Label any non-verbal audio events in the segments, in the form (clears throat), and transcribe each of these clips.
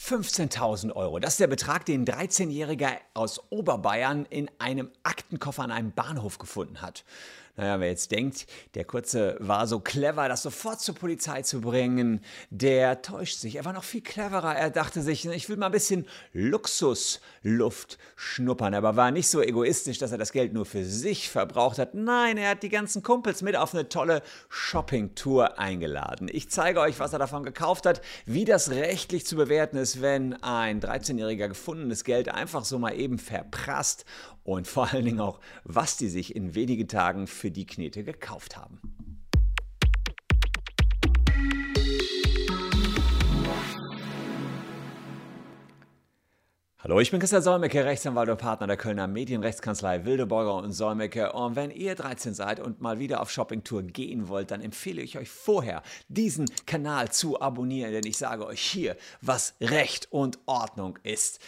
15.000 Euro. Das ist der Betrag, den ein 13-Jähriger aus Oberbayern in einem Aktenkoffer an einem Bahnhof gefunden hat. Naja, wer jetzt denkt, der Kurze war so clever, das sofort zur Polizei zu bringen, der täuscht sich. Er war noch viel cleverer. Er dachte sich, ich will mal ein bisschen Luxusluft schnuppern. Aber war nicht so egoistisch, dass er das Geld nur für sich verbraucht hat. Nein, er hat die ganzen Kumpels mit auf eine tolle Shoppingtour eingeladen. Ich zeige euch, was er davon gekauft hat, wie das rechtlich zu bewerten ist, wenn ein 13-Jähriger gefundenes Geld einfach so mal eben verprasst und vor allen Dingen auch, was die sich in wenigen Tagen für die Knete gekauft haben. Hallo, ich bin Christian Solmecke, Rechtsanwalt und Partner der Kölner Medienrechtskanzlei Wildeborger und Solmecke. Und wenn ihr 13 seid und mal wieder auf Shoppingtour gehen wollt, dann empfehle ich euch vorher, diesen Kanal zu abonnieren, denn ich sage euch hier, was Recht und Ordnung ist.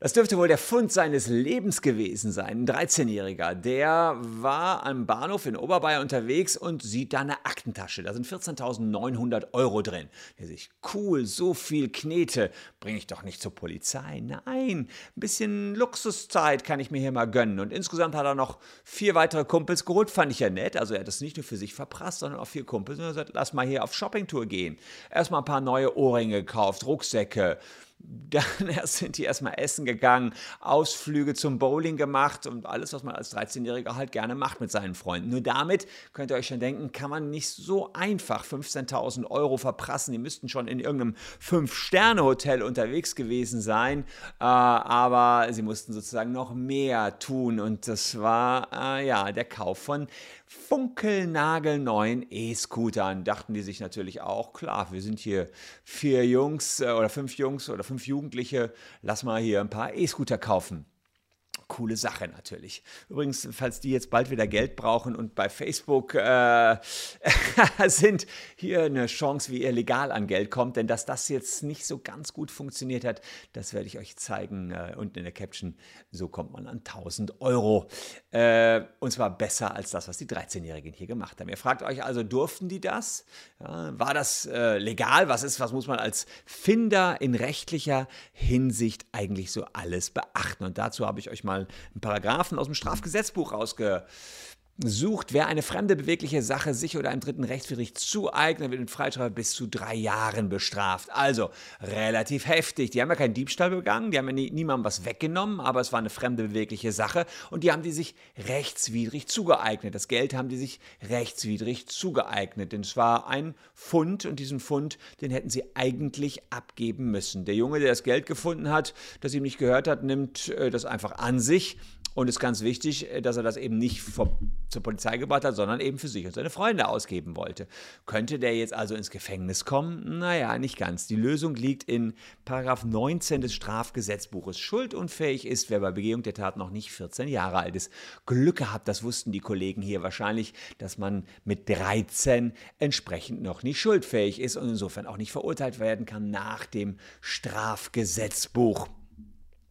Das dürfte wohl der Fund seines Lebens gewesen sein. Ein 13-Jähriger, der war am Bahnhof in Oberbayern unterwegs und sieht da eine Aktentasche. Da sind 14.900 Euro drin. Er sich, cool, so viel Knete, bringe ich doch nicht zur Polizei. Nein, ein bisschen Luxuszeit kann ich mir hier mal gönnen. Und insgesamt hat er noch vier weitere Kumpels geholt, fand ich ja nett. Also er hat das nicht nur für sich verprasst, sondern auch vier Kumpels. Und er gesagt, lass mal hier auf Shoppingtour gehen. Erstmal ein paar neue Ohrringe gekauft, Rucksäcke, dann (laughs) sind die erstmal essen gegangen, Ausflüge zum Bowling gemacht und alles, was man als 13-Jähriger halt gerne macht mit seinen Freunden. Nur damit könnt ihr euch schon denken, kann man nicht so einfach 15.000 Euro verprassen. Die müssten schon in irgendeinem Fünf-Sterne-Hotel unterwegs gewesen sein, äh, aber sie mussten sozusagen noch mehr tun und das war äh, ja der Kauf von funkelnagelneuen E-Scootern. Dachten die sich natürlich auch, klar, wir sind hier vier Jungs äh, oder fünf Jungs oder fünf Jugendliche, lass mal hier ein paar E-Scooter kaufen coole Sache natürlich. Übrigens, falls die jetzt bald wieder Geld brauchen und bei Facebook äh, (laughs) sind, hier eine Chance, wie ihr legal an Geld kommt. Denn dass das jetzt nicht so ganz gut funktioniert hat, das werde ich euch zeigen äh, unten in der Caption. So kommt man an 1000 Euro. Äh, und zwar besser als das, was die 13-Jährigen hier gemacht haben. Ihr fragt euch also, durften die das? Ja, war das äh, legal? Was ist, was muss man als Finder in rechtlicher Hinsicht eigentlich so alles beachten? Und dazu habe ich euch mal einen Paragraphen aus dem Strafgesetzbuch rausge sucht, wer eine fremde bewegliche Sache sich oder einem dritten rechtswidrig zueignet, wird mit Freistrafe bis zu drei Jahren bestraft. Also relativ heftig. Die haben ja keinen Diebstahl begangen, die haben ja nie, niemandem was weggenommen, aber es war eine fremde bewegliche Sache und die haben die sich rechtswidrig zugeeignet. Das Geld haben die sich rechtswidrig zugeeignet, denn es war ein Fund und diesen Fund, den hätten sie eigentlich abgeben müssen. Der Junge, der das Geld gefunden hat, das ihm nicht gehört hat, nimmt äh, das einfach an sich und es ist ganz wichtig, äh, dass er das eben nicht vor, zur Polizei gebracht hat, sondern eben für sich und seine Freunde ausgeben wollte. Könnte der jetzt also ins Gefängnis kommen? Naja, nicht ganz. Die Lösung liegt in Paragraph 19 des Strafgesetzbuches. Schuldunfähig ist, wer bei Begehung der Tat noch nicht 14 Jahre alt ist. Glück gehabt, das wussten die Kollegen hier wahrscheinlich, dass man mit 13 entsprechend noch nicht schuldfähig ist und insofern auch nicht verurteilt werden kann nach dem Strafgesetzbuch.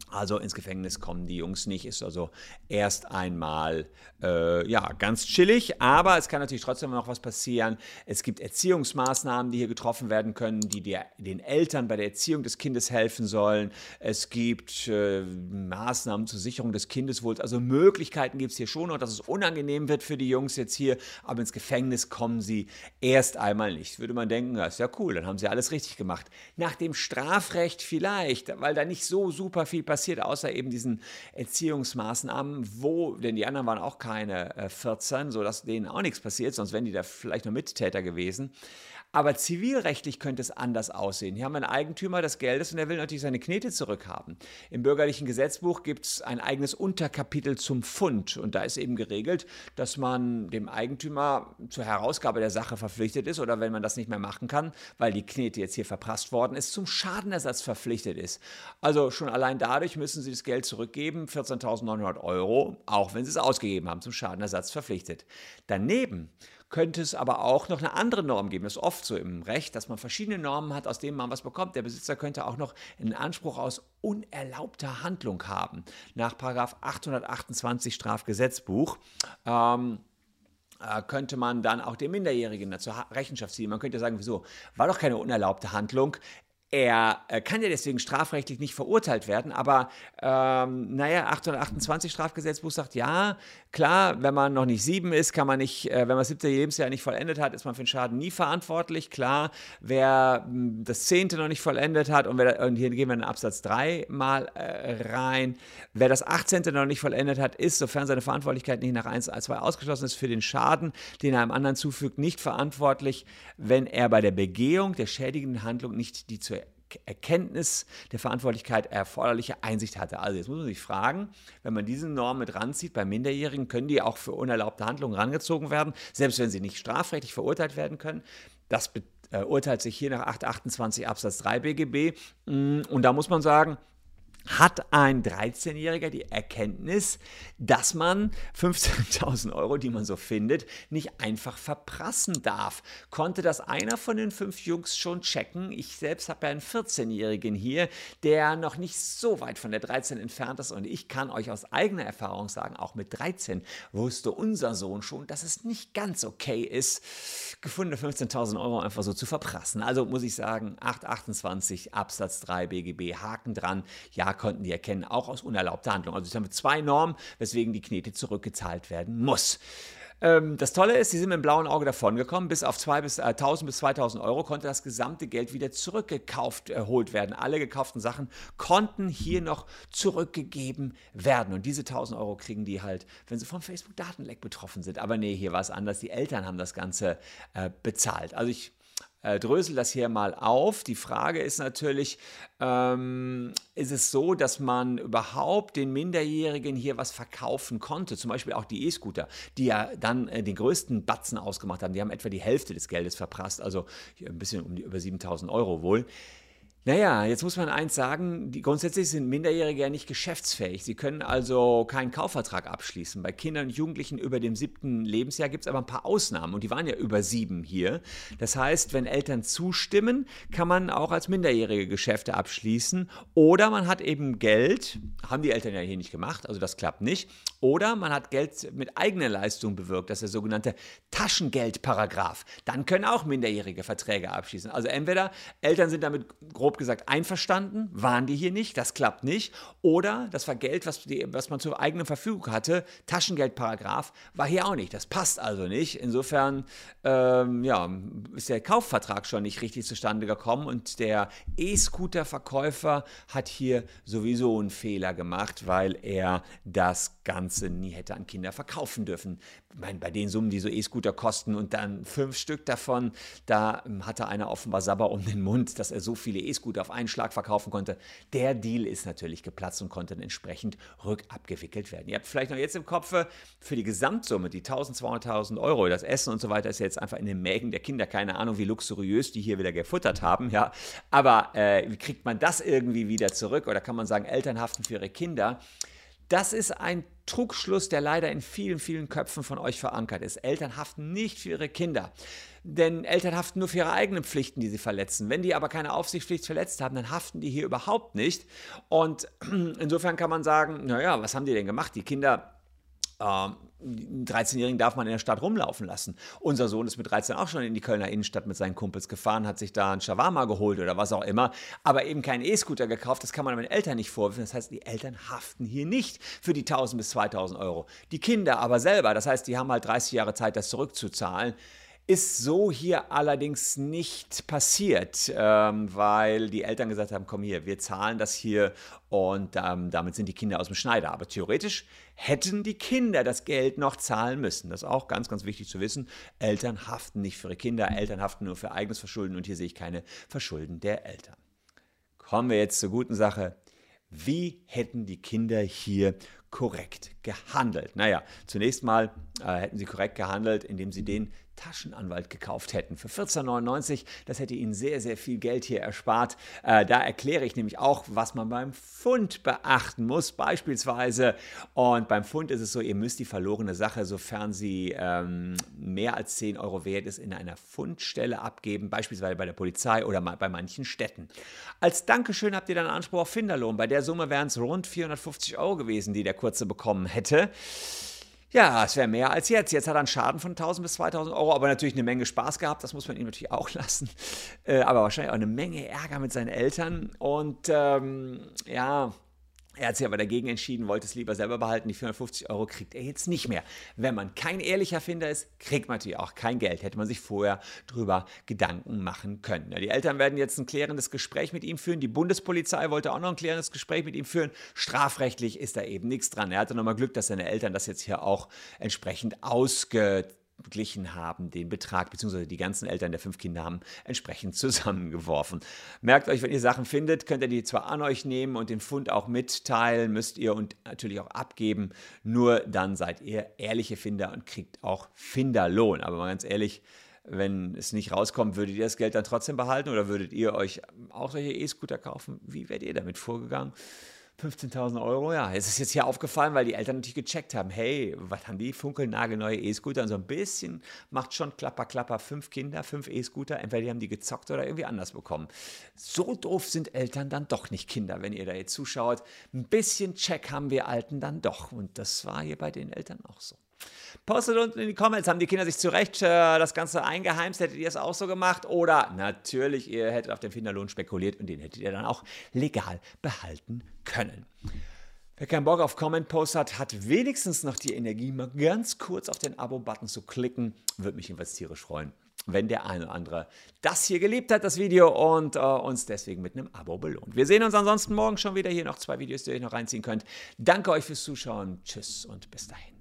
Also ins Gefängnis kommen die Jungs nicht, ist also erst einmal äh, ja ganz chillig, aber es kann natürlich trotzdem noch was passieren. Es gibt Erziehungsmaßnahmen, die hier getroffen werden können, die der, den Eltern bei der Erziehung des Kindes helfen sollen. Es gibt äh, Maßnahmen zur Sicherung des Kindeswohls, also Möglichkeiten gibt es hier schon und dass es unangenehm wird für die Jungs jetzt hier, aber ins Gefängnis kommen sie erst einmal nicht. Würde man denken, ja, ist ja cool, dann haben sie alles richtig gemacht. Nach dem Strafrecht vielleicht, weil da nicht so super viel passiert passiert, außer eben diesen Erziehungsmaßnahmen, wo, denn die anderen waren auch keine äh, 14, sodass denen auch nichts passiert, sonst wären die da vielleicht nur Mittäter gewesen. Aber zivilrechtlich könnte es anders aussehen. Hier haben wir einen Eigentümer des Geldes und er will natürlich seine Knete zurückhaben. Im bürgerlichen Gesetzbuch gibt es ein eigenes Unterkapitel zum Fund und da ist eben geregelt, dass man dem Eigentümer zur Herausgabe der Sache verpflichtet ist oder wenn man das nicht mehr machen kann, weil die Knete jetzt hier verprasst worden ist, zum Schadenersatz verpflichtet ist. Also schon allein dadurch müssen sie das Geld zurückgeben, 14.900 Euro, auch wenn sie es ausgegeben haben, zum Schadenersatz verpflichtet. Daneben könnte es aber auch noch eine andere Norm geben. Das ist oft so im Recht, dass man verschiedene Normen hat, aus denen man was bekommt. Der Besitzer könnte auch noch einen Anspruch aus unerlaubter Handlung haben. Nach 828 Strafgesetzbuch. Ähm, äh, könnte man dann auch den Minderjährigen zur Rechenschaft ziehen. Man könnte sagen, wieso? War doch keine unerlaubte Handlung er äh, kann ja deswegen strafrechtlich nicht verurteilt werden, aber ähm, naja, 828 Strafgesetzbuch sagt, ja, klar, wenn man noch nicht sieben ist, kann man nicht, äh, wenn man das siebte Lebensjahr nicht vollendet hat, ist man für den Schaden nie verantwortlich. Klar, wer hm, das zehnte noch nicht vollendet hat, und, wer, und hier gehen wir in Absatz 3 mal äh, rein, wer das achtzehnte noch nicht vollendet hat, ist, sofern seine Verantwortlichkeit nicht nach 1 als 2 ausgeschlossen ist, für den Schaden, den er einem anderen zufügt, nicht verantwortlich, wenn er bei der Begehung der schädigenden Handlung nicht die zu Erkenntnis der Verantwortlichkeit erforderliche Einsicht hatte. Also jetzt muss man sich fragen, wenn man diese Norm mit ranzieht, bei Minderjährigen können die auch für unerlaubte Handlungen rangezogen werden, selbst wenn sie nicht strafrechtlich verurteilt werden können. Das beurteilt sich hier nach 828 Absatz 3 BGB. Mm, und da muss man sagen, hat ein 13-Jähriger die Erkenntnis, dass man 15.000 Euro, die man so findet, nicht einfach verprassen darf. Konnte das einer von den fünf Jungs schon checken? Ich selbst habe ja einen 14-Jährigen hier, der noch nicht so weit von der 13 entfernt ist und ich kann euch aus eigener Erfahrung sagen, auch mit 13 wusste unser Sohn schon, dass es nicht ganz okay ist, gefundene 15.000 Euro einfach so zu verprassen. Also muss ich sagen, 828 Absatz 3 BGB, Haken dran. Ja, konnten die erkennen, auch aus unerlaubter Handlung. Also es haben zwei Normen, weswegen die Knete zurückgezahlt werden muss. Ähm, das Tolle ist, sie sind mit dem blauen Auge davongekommen. Bis auf 2 bis, äh, 1000 bis 2000 Euro konnte das gesamte Geld wieder zurückgekauft erholt werden. Alle gekauften Sachen konnten hier noch zurückgegeben werden. Und diese 1000 Euro kriegen die halt, wenn sie vom Facebook-Datenleck betroffen sind. Aber nee, hier war es anders. Die Eltern haben das Ganze äh, bezahlt. Also ich äh, drösel das hier mal auf. Die Frage ist natürlich, ähm, ist es so, dass man überhaupt den Minderjährigen hier was verkaufen konnte? Zum Beispiel auch die E-Scooter, die ja dann äh, den größten Batzen ausgemacht haben. Die haben etwa die Hälfte des Geldes verprasst, also ein bisschen um die über 7000 Euro wohl. Naja, jetzt muss man eins sagen, die, grundsätzlich sind Minderjährige ja nicht geschäftsfähig. Sie können also keinen Kaufvertrag abschließen. Bei Kindern und Jugendlichen über dem siebten Lebensjahr gibt es aber ein paar Ausnahmen und die waren ja über sieben hier. Das heißt, wenn Eltern zustimmen, kann man auch als Minderjährige Geschäfte abschließen oder man hat eben Geld, haben die Eltern ja hier nicht gemacht, also das klappt nicht, oder man hat Geld mit eigener Leistung bewirkt, das ist der sogenannte Taschengeldparagraf. Dann können auch Minderjährige Verträge abschließen. Also entweder Eltern sind damit grob gesagt einverstanden, waren die hier nicht, das klappt nicht. Oder das war Geld, was, die, was man zur eigenen Verfügung hatte, Taschengeldparagraf, war hier auch nicht. Das passt also nicht. Insofern ähm, ja, ist der Kaufvertrag schon nicht richtig zustande gekommen und der E-Scooter-Verkäufer hat hier sowieso einen Fehler gemacht, weil er das Ganze nie hätte an Kinder verkaufen dürfen. Ich meine, bei den Summen, die so E-Scooter kosten und dann fünf Stück davon, da hatte einer offenbar Sabber um den Mund, dass er so viele E-Scooter gut auf einen Schlag verkaufen konnte. Der Deal ist natürlich geplatzt und konnte entsprechend rückabgewickelt werden. Ihr habt vielleicht noch jetzt im Kopf für die Gesamtsumme, die 1200.000 Euro, das Essen und so weiter ist jetzt einfach in den Mägen der Kinder. Keine Ahnung, wie luxuriös die hier wieder gefuttert haben. Ja. Aber äh, wie kriegt man das irgendwie wieder zurück? Oder kann man sagen, Eltern haften für ihre Kinder? Das ist ein Trugschluss, der leider in vielen, vielen Köpfen von euch verankert ist. Eltern haften nicht für ihre Kinder. Denn Eltern haften nur für ihre eigenen Pflichten, die sie verletzen. Wenn die aber keine Aufsichtspflicht verletzt haben, dann haften die hier überhaupt nicht. Und (clears throat) insofern kann man sagen, naja, was haben die denn gemacht? Die Kinder ähm, einen 13-Jährigen darf man in der Stadt rumlaufen lassen. Unser Sohn ist mit 13 auch schon in die Kölner Innenstadt mit seinen Kumpels gefahren, hat sich da einen Shawarma geholt oder was auch immer, aber eben keinen E-Scooter gekauft. Das kann man den Eltern nicht vorwerfen. Das heißt, die Eltern haften hier nicht für die 1000 bis 2000 Euro. Die Kinder aber selber, das heißt, die haben halt 30 Jahre Zeit, das zurückzuzahlen. Ist so hier allerdings nicht passiert, ähm, weil die Eltern gesagt haben, komm hier, wir zahlen das hier und ähm, damit sind die Kinder aus dem Schneider. Aber theoretisch hätten die Kinder das Geld noch zahlen müssen. Das ist auch ganz, ganz wichtig zu wissen. Eltern haften nicht für ihre Kinder, Eltern haften nur für eigenes Verschulden und hier sehe ich keine Verschulden der Eltern. Kommen wir jetzt zur guten Sache. Wie hätten die Kinder hier korrekt gehandelt? Naja, zunächst mal äh, hätten sie korrekt gehandelt, indem sie den Taschenanwalt gekauft hätten. Für 14,99, das hätte ihnen sehr, sehr viel Geld hier erspart. Äh, da erkläre ich nämlich auch, was man beim Fund beachten muss, beispielsweise. Und beim Fund ist es so, ihr müsst die verlorene Sache, sofern sie ähm, mehr als 10 Euro wert ist, in einer Fundstelle abgeben, beispielsweise bei der Polizei oder bei manchen Städten. Als Dankeschön habt ihr dann Anspruch auf Finderlohn. Bei der Summe wären es rund 450 Euro gewesen, die der Kurze bekommen hätte. Ja, es wäre mehr als jetzt. Jetzt hat er einen Schaden von 1000 bis 2000 Euro, aber natürlich eine Menge Spaß gehabt. Das muss man ihm natürlich auch (laughs) lassen. Äh, aber wahrscheinlich auch eine Menge Ärger mit seinen Eltern. Und ähm, ja, er hat sich aber dagegen entschieden, wollte es lieber selber behalten. Die 450 Euro kriegt er jetzt nicht mehr. Wenn man kein ehrlicher Finder ist, kriegt man natürlich auch kein Geld. Hätte man sich vorher drüber Gedanken machen können. Ja, die Eltern werden jetzt ein klärendes Gespräch mit ihm führen. Die Bundespolizei wollte auch noch ein klärendes Gespräch mit ihm führen. Strafrechtlich ist da eben nichts dran. Er hatte nochmal Glück, dass seine Eltern das jetzt hier auch entsprechend ausge beglichen haben, den Betrag, beziehungsweise die ganzen Eltern der fünf Kinder haben entsprechend (laughs) zusammengeworfen. Merkt euch, wenn ihr Sachen findet, könnt ihr die zwar an euch nehmen und den Fund auch mitteilen, müsst ihr und natürlich auch abgeben, nur dann seid ihr ehrliche Finder und kriegt auch Finderlohn. Aber mal ganz ehrlich, wenn es nicht rauskommt, würdet ihr das Geld dann trotzdem behalten oder würdet ihr euch auch solche E-Scooter kaufen? Wie werdet ihr damit vorgegangen? 15.000 Euro, ja. Es ist jetzt hier aufgefallen, weil die Eltern natürlich gecheckt haben, hey, was haben die funkelnagelneue E-Scooter? Und so ein bisschen macht schon klapper, klapper, fünf Kinder, fünf E-Scooter, entweder die haben die gezockt oder irgendwie anders bekommen. So doof sind Eltern dann doch nicht Kinder, wenn ihr da jetzt zuschaut. Ein bisschen Check haben wir Alten dann doch. Und das war hier bei den Eltern auch so. Postet unten in die Comments, haben die Kinder sich zurecht äh, das Ganze eingeheimst? Hättet ihr es auch so gemacht? Oder natürlich, ihr hättet auf den Finderlohn spekuliert und den hättet ihr dann auch legal behalten können. Wer keinen Bock auf Comment-Post hat, hat wenigstens noch die Energie, mal ganz kurz auf den Abo-Button zu klicken. Würde mich jedenfalls tierisch freuen, wenn der eine oder andere das hier geliebt hat, das Video, und äh, uns deswegen mit einem Abo belohnt. Wir sehen uns ansonsten morgen schon wieder. Hier noch zwei Videos, die ihr noch reinziehen könnt. Danke euch fürs Zuschauen. Tschüss und bis dahin.